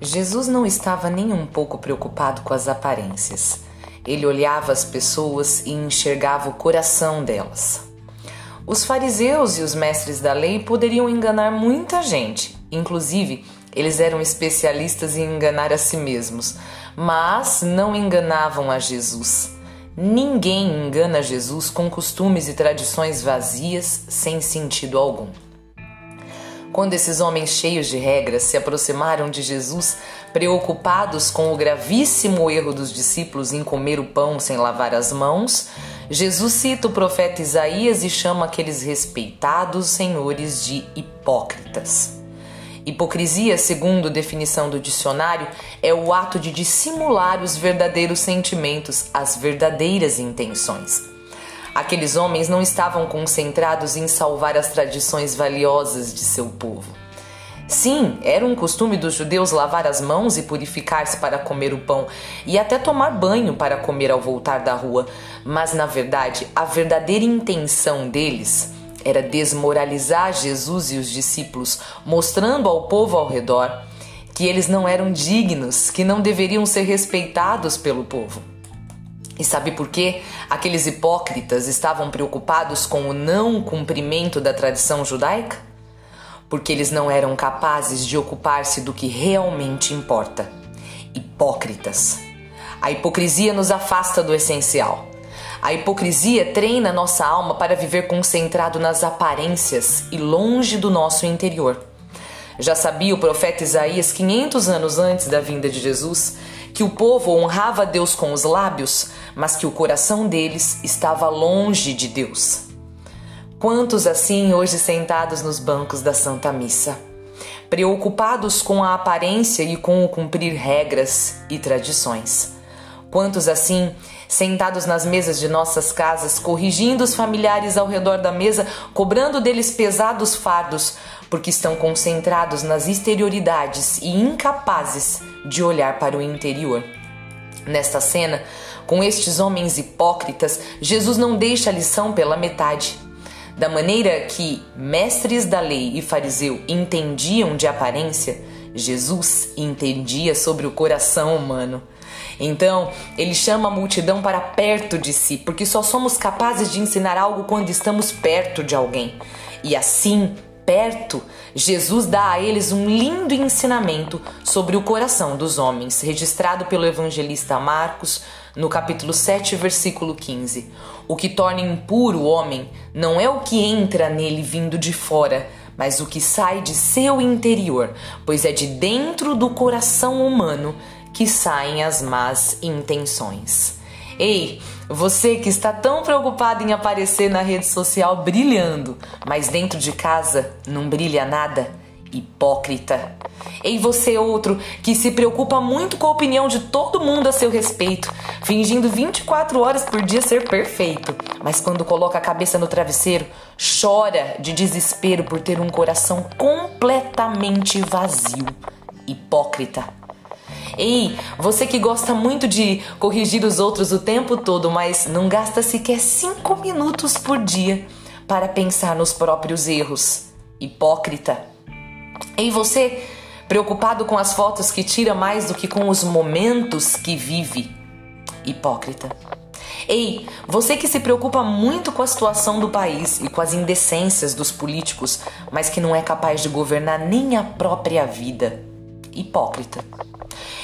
Jesus não estava nem um pouco preocupado com as aparências. Ele olhava as pessoas e enxergava o coração delas. Os fariseus e os mestres da lei poderiam enganar muita gente, inclusive eles eram especialistas em enganar a si mesmos, mas não enganavam a Jesus. Ninguém engana Jesus com costumes e tradições vazias sem sentido algum. Quando esses homens cheios de regras se aproximaram de Jesus, preocupados com o gravíssimo erro dos discípulos em comer o pão sem lavar as mãos, Jesus cita o profeta Isaías e chama aqueles respeitados senhores de hipócritas. Hipocrisia, segundo definição do dicionário, é o ato de dissimular os verdadeiros sentimentos, as verdadeiras intenções. Aqueles homens não estavam concentrados em salvar as tradições valiosas de seu povo. Sim, era um costume dos judeus lavar as mãos e purificar-se para comer o pão e até tomar banho para comer ao voltar da rua, mas na verdade, a verdadeira intenção deles era desmoralizar Jesus e os discípulos, mostrando ao povo ao redor que eles não eram dignos, que não deveriam ser respeitados pelo povo. E sabe por quê? Aqueles hipócritas estavam preocupados com o não cumprimento da tradição judaica? Porque eles não eram capazes de ocupar-se do que realmente importa. Hipócritas. A hipocrisia nos afasta do essencial. A hipocrisia treina nossa alma para viver concentrado nas aparências e longe do nosso interior. Já sabia o profeta Isaías 500 anos antes da vinda de Jesus que o povo honrava Deus com os lábios, mas que o coração deles estava longe de Deus. Quantos assim hoje sentados nos bancos da Santa Missa, preocupados com a aparência e com o cumprir regras e tradições? Quantos assim sentados nas mesas de nossas casas, corrigindo os familiares ao redor da mesa, cobrando deles pesados fardos, porque estão concentrados nas exterioridades e incapazes de olhar para o interior. Nesta cena, com estes homens hipócritas, Jesus não deixa a lição pela metade. Da maneira que mestres da lei e fariseu entendiam de aparência, Jesus entendia sobre o coração humano. Então, ele chama a multidão para perto de si, porque só somos capazes de ensinar algo quando estamos perto de alguém. E assim, perto, Jesus dá a eles um lindo ensinamento sobre o coração dos homens, registrado pelo evangelista Marcos no capítulo 7, versículo 15. O que torna impuro o homem não é o que entra nele vindo de fora, mas o que sai de seu interior, pois é de dentro do coração humano que saem as más intenções. Ei, você que está tão preocupado em aparecer na rede social brilhando, mas dentro de casa não brilha nada? Hipócrita. Ei, você outro que se preocupa muito com a opinião de todo mundo a seu respeito, fingindo 24 horas por dia ser perfeito, mas quando coloca a cabeça no travesseiro, chora de desespero por ter um coração completamente vazio. Hipócrita. Ei, você que gosta muito de corrigir os outros o tempo todo, mas não gasta sequer cinco minutos por dia para pensar nos próprios erros. Hipócrita. Ei, você preocupado com as fotos que tira mais do que com os momentos que vive. Hipócrita. Ei, você que se preocupa muito com a situação do país e com as indecências dos políticos, mas que não é capaz de governar nem a própria vida. Hipócrita.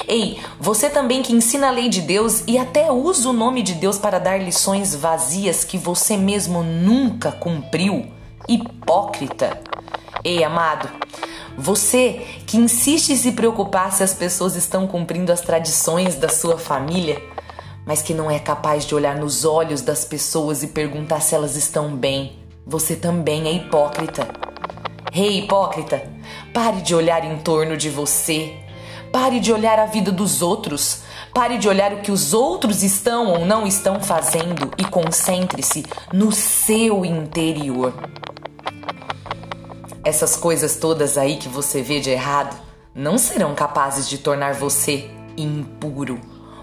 Ei, você também que ensina a lei de Deus e até usa o nome de Deus para dar lições vazias que você mesmo nunca cumpriu. Hipócrita. Ei, amado, você que insiste em se preocupar se as pessoas estão cumprindo as tradições da sua família, mas que não é capaz de olhar nos olhos das pessoas e perguntar se elas estão bem, você também é hipócrita. Ei, hey, hipócrita, pare de olhar em torno de você Pare de olhar a vida dos outros. Pare de olhar o que os outros estão ou não estão fazendo e concentre-se no seu interior. Essas coisas todas aí que você vê de errado não serão capazes de tornar você impuro.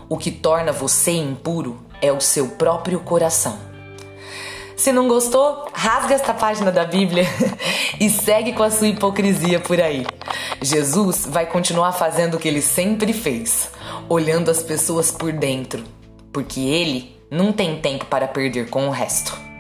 O que torna você impuro é o seu próprio coração. Se não gostou, rasga esta página da Bíblia e segue com a sua hipocrisia por aí. Jesus vai continuar fazendo o que ele sempre fez, olhando as pessoas por dentro, porque ele não tem tempo para perder com o resto.